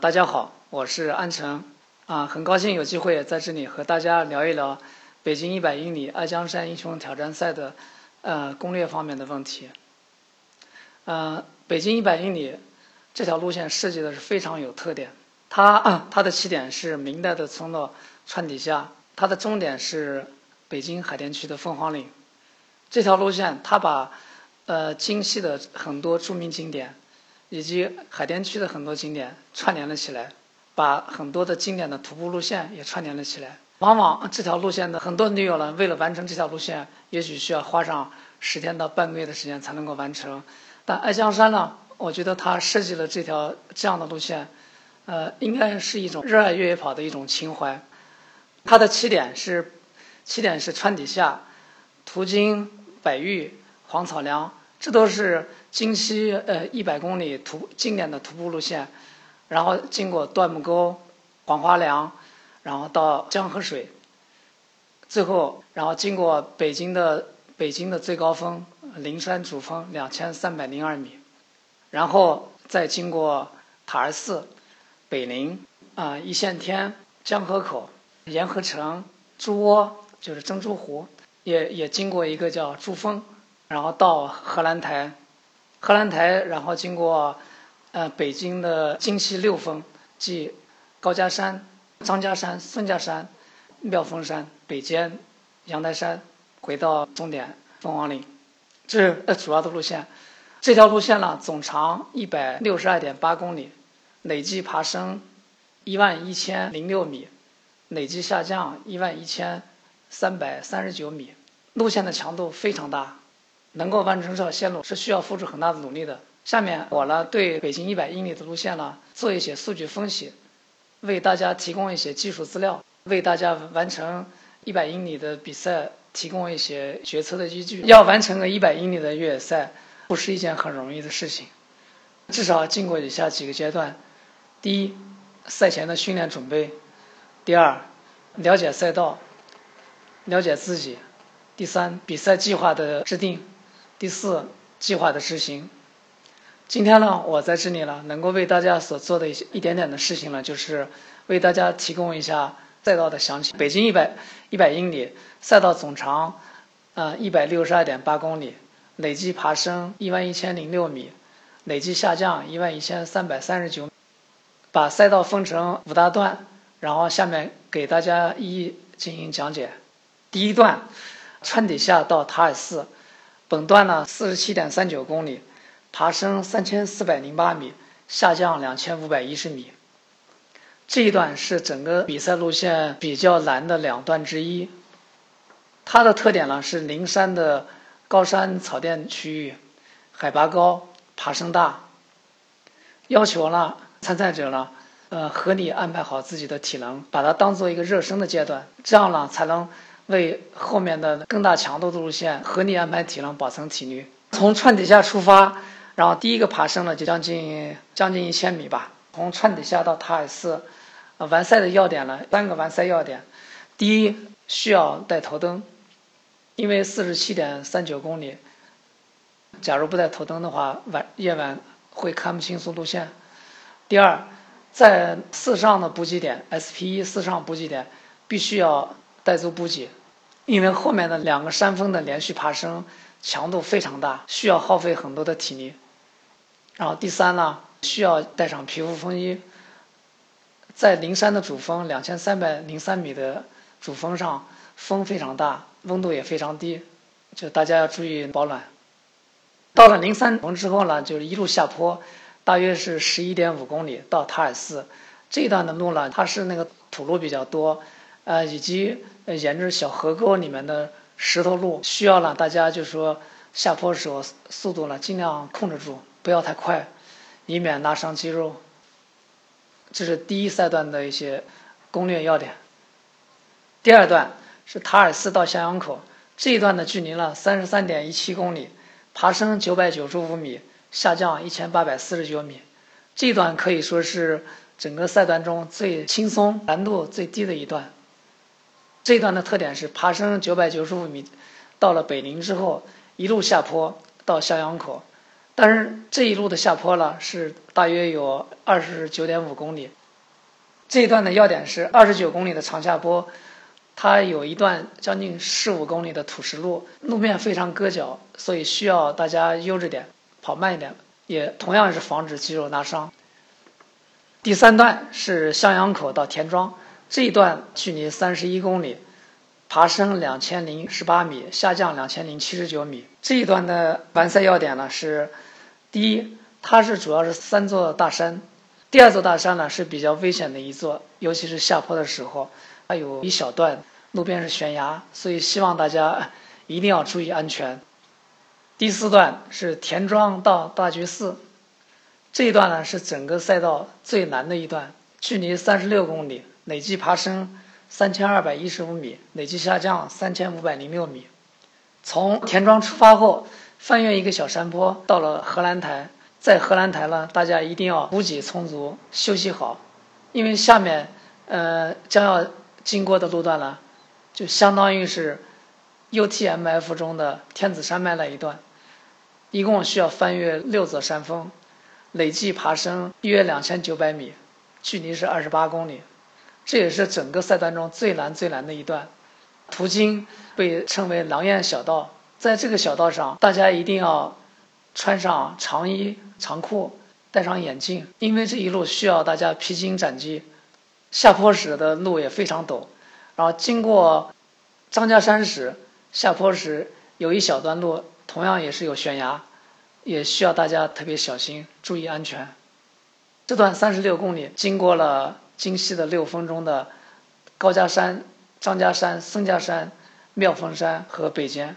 大家好，我是安成，啊，很高兴有机会在这里和大家聊一聊北京一百英里爱江山英雄挑战赛的呃攻略方面的问题。呃，北京一百英里这条路线设计的是非常有特点，它啊它的起点是明代的村落川底下，它的终点是北京海淀区的凤凰岭。这条路线它把呃京西的很多著名景点。以及海淀区的很多景点串联了起来，把很多的经典的徒步路线也串联了起来。往往这条路线的很多驴友呢，为了完成这条路线，也许需要花上十天到半个月的时间才能够完成。但爱江山呢，我觉得他设计了这条这样的路线，呃，应该是一种热爱越野跑的一种情怀。它的起点是起点是川底下，途经百峪、黄草梁。这都是京西呃一百公里徒经典的徒步路线，然后经过段木沟、黄花梁，然后到江河水，最后然后经过北京的北京的最高峰灵山主峰两千三百零二米，然后再经过塔儿寺、北陵啊一线天、江河口、沿河城、猪窝就是珍珠湖，也也经过一个叫珠峰。然后到荷兰台，荷兰台，然后经过，呃，北京的京西六峰，即高家山、张家山、孙家山、妙峰山、北尖、阳台山，回到终点凤凰岭，这是主要的路线。这条路线呢，总长一百六十二点八公里，累计爬升一万一千零六米，累计下降一万一千三百三十九米，路线的强度非常大。能够完成这条线路是需要付出很大的努力的。下面我呢对北京一百英里的路线呢做一些数据分析，为大家提供一些技术资料，为大家完成一百英里的比赛提供一些决策的依据。要完成个一百英里的越野赛，不是一件很容易的事情，至少经过以下几个阶段：第一，赛前的训练准备；第二，了解赛道，了解自己；第三，比赛计划的制定。第四，计划的执行。今天呢，我在这里呢，能够为大家所做的一些一点点的事情呢，就是为大家提供一下赛道的详情。北京一百一百英里赛道总长，呃，一百六十二点八公里，累计爬升一万一千零六米，累计下降一万一千三百三十九。把赛道分成五大段，然后下面给大家一一进行讲解。第一段，川底下到塔尔寺。本段呢，四十七点三九公里，爬升三千四百零八米，下降两千五百一十米。这一段是整个比赛路线比较难的两段之一。它的特点呢是灵山的高山草甸区域，海拔高，爬升大，要求呢参赛者呢，呃，合理安排好自己的体能，把它当做一个热身的阶段，这样呢才能。为后面的更大强度的路线合理安排体能，保存体力。从川底下出发，然后第一个爬升呢就将近将近一千米吧。从川底下到塔尔寺，完赛的要点呢三个完赛要点。第一，需要带头灯，因为四十七点三九公里，假如不带头灯的话，晚夜晚会看不清楚路线。第二，在四上的补给点 SP 一四上补给点，必须要。带足补给，因为后面的两个山峰的连续爬升强度非常大，需要耗费很多的体力。然后第三呢，需要带上皮肤风衣。在灵山的主峰两千三百零三米的主峰上，风非常大，温度也非常低，就大家要注意保暖。到了灵山峰之后呢，就是一路下坡，大约是十一点五公里到塔尔寺。这一段的路呢，它是那个土路比较多。呃，以及沿着小河沟里面的石头路，需要呢大家就说下坡时候速度呢尽量控制住，不要太快，以免拉伤肌肉。这是第一赛段的一些攻略要点。第二段是塔尔寺到襄阳口这一段的距离呢三十三点一七公里，爬升九百九十五米，下降一千八百四十九米，这段可以说是整个赛段中最轻松、难度最低的一段。这一段的特点是爬升九百九十五米，到了北陵之后，一路下坡到襄阳口，但是这一路的下坡呢是大约有二十九点五公里。这一段的要点是二十九公里的长下坡，它有一段将近十五公里的土石路，路面非常硌脚，所以需要大家悠着点，跑慢一点，也同样是防止肌肉拉伤。第三段是向阳口到田庄，这一段距离三十一公里。爬升两千零十八米，下降两千零七十九米。这一段的完赛要点呢是：第一，它是主要是三座大山；第二座大山呢是比较危险的一座，尤其是下坡的时候，它有一小段路边是悬崖，所以希望大家一定要注意安全。第四段是田庄到大觉寺，这一段呢是整个赛道最难的一段，距离三十六公里，累计爬升。三千二百一十五米，累计下降三千五百零六米。从田庄出发后，翻越一个小山坡，到了荷兰台。在荷兰台呢，大家一定要补给充足，休息好，因为下面，呃，将要经过的路段呢，就相当于是 UTMF 中的天子山脉那一段，一共需要翻越六座山峰，累计爬升约两千九百米，距离是二十八公里。这也是整个赛段中最难最难的一段，途经被称为“狼烟小道”。在这个小道上，大家一定要穿上长衣长裤，戴上眼镜，因为这一路需要大家披荆斩棘。下坡时的路也非常陡，然后经过张家山时，下坡时有一小段路同样也是有悬崖，也需要大家特别小心，注意安全。这段三十六公里经过了。京西的六峰中的高家山、张家山、孙家山、妙峰山和北尖。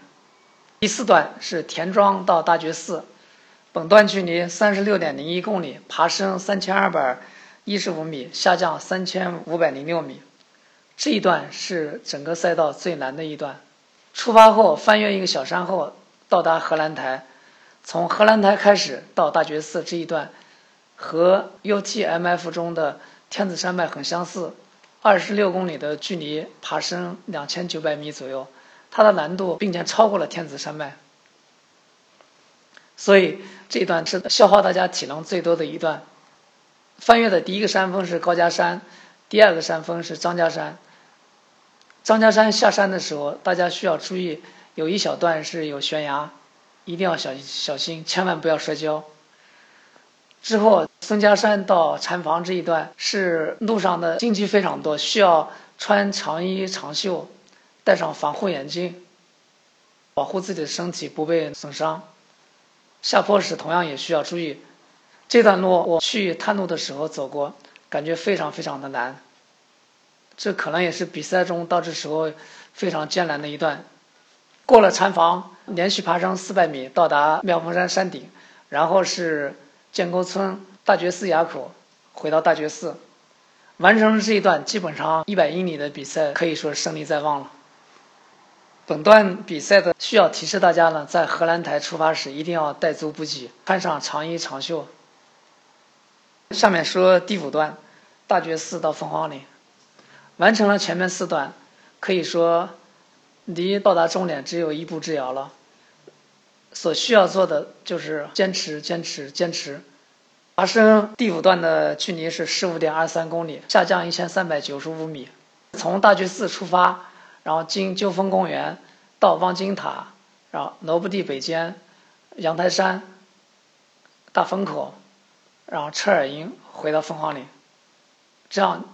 第四段是田庄到大觉寺，本段距离三十六点零一公里，爬升三千二百一十五米，下降三千五百零六米。这一段是整个赛道最难的一段。出发后翻越一个小山后，到达荷兰台，从荷兰台开始到大觉寺这一段，和 UTMF 中的。天子山脉很相似，二十六公里的距离，爬升两千九百米左右，它的难度并且超过了天子山脉，所以这一段是消耗大家体能最多的一段。翻越的第一个山峰是高家山，第二个山峰是张家山。张家山下山的时候，大家需要注意，有一小段是有悬崖，一定要小小心，千万不要摔跤。之后，孙家山到禅房这一段是路上的荆棘非常多，需要穿长衣长袖，戴上防护眼镜，保护自己的身体不被损伤。下坡时同样也需要注意。这段路我去探路的时候走过，感觉非常非常的难。这可能也是比赛中到这时候非常艰难的一段。过了禅房，连续爬升四百米，到达妙峰山山顶，然后是。建沟村大觉寺垭口，回到大觉寺，完成了这一段基本上一百英里的比赛，可以说胜利在望了。本段比赛的需要提示大家呢，在荷兰台出发时一定要带足补给，穿上长衣长袖。下面说第五段，大觉寺到凤凰岭，完成了前面四段，可以说离到达终点只有一步之遥了。所需要做的就是坚持，坚持，坚持。爬升第五段的距离是十五点二三公里，下降一千三百九十五米。从大觉寺出发，然后经鸠峰公园到望京塔，然后罗布地北间、阳台山、大风口，然后车尔营回到凤凰岭。这样，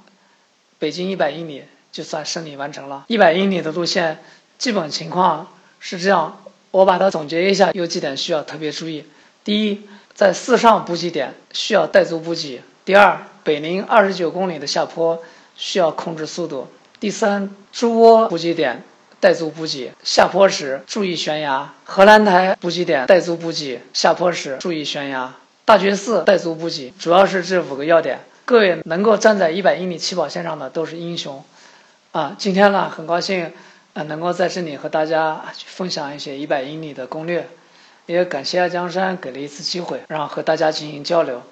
北京一百英里就算胜利完成了。一百英里的路线基本情况是这样。我把它总结一下，有几点需要特别注意：第一，在四上补给点需要带足补给；第二，北临二十九公里的下坡需要控制速度；第三，猪窝补给点带足补给，下坡时注意悬崖；荷兰台补给点带足补给，下坡时注意悬崖；大觉寺带足补给，主要是这五个要点。各位能够站在一百英里起跑线上的都是英雄，啊！今天呢，很高兴。啊，能够在这里和大家分享一些一百英里的攻略，也感谢江山给了一次机会，然后和大家进行交流。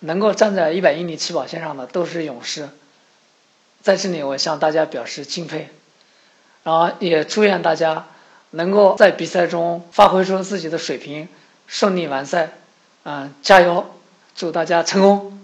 能够站在一百英里起跑线上的都是勇士，在这里我向大家表示敬佩，然后也祝愿大家能够在比赛中发挥出自己的水平，顺利完赛，嗯，加油，祝大家成功。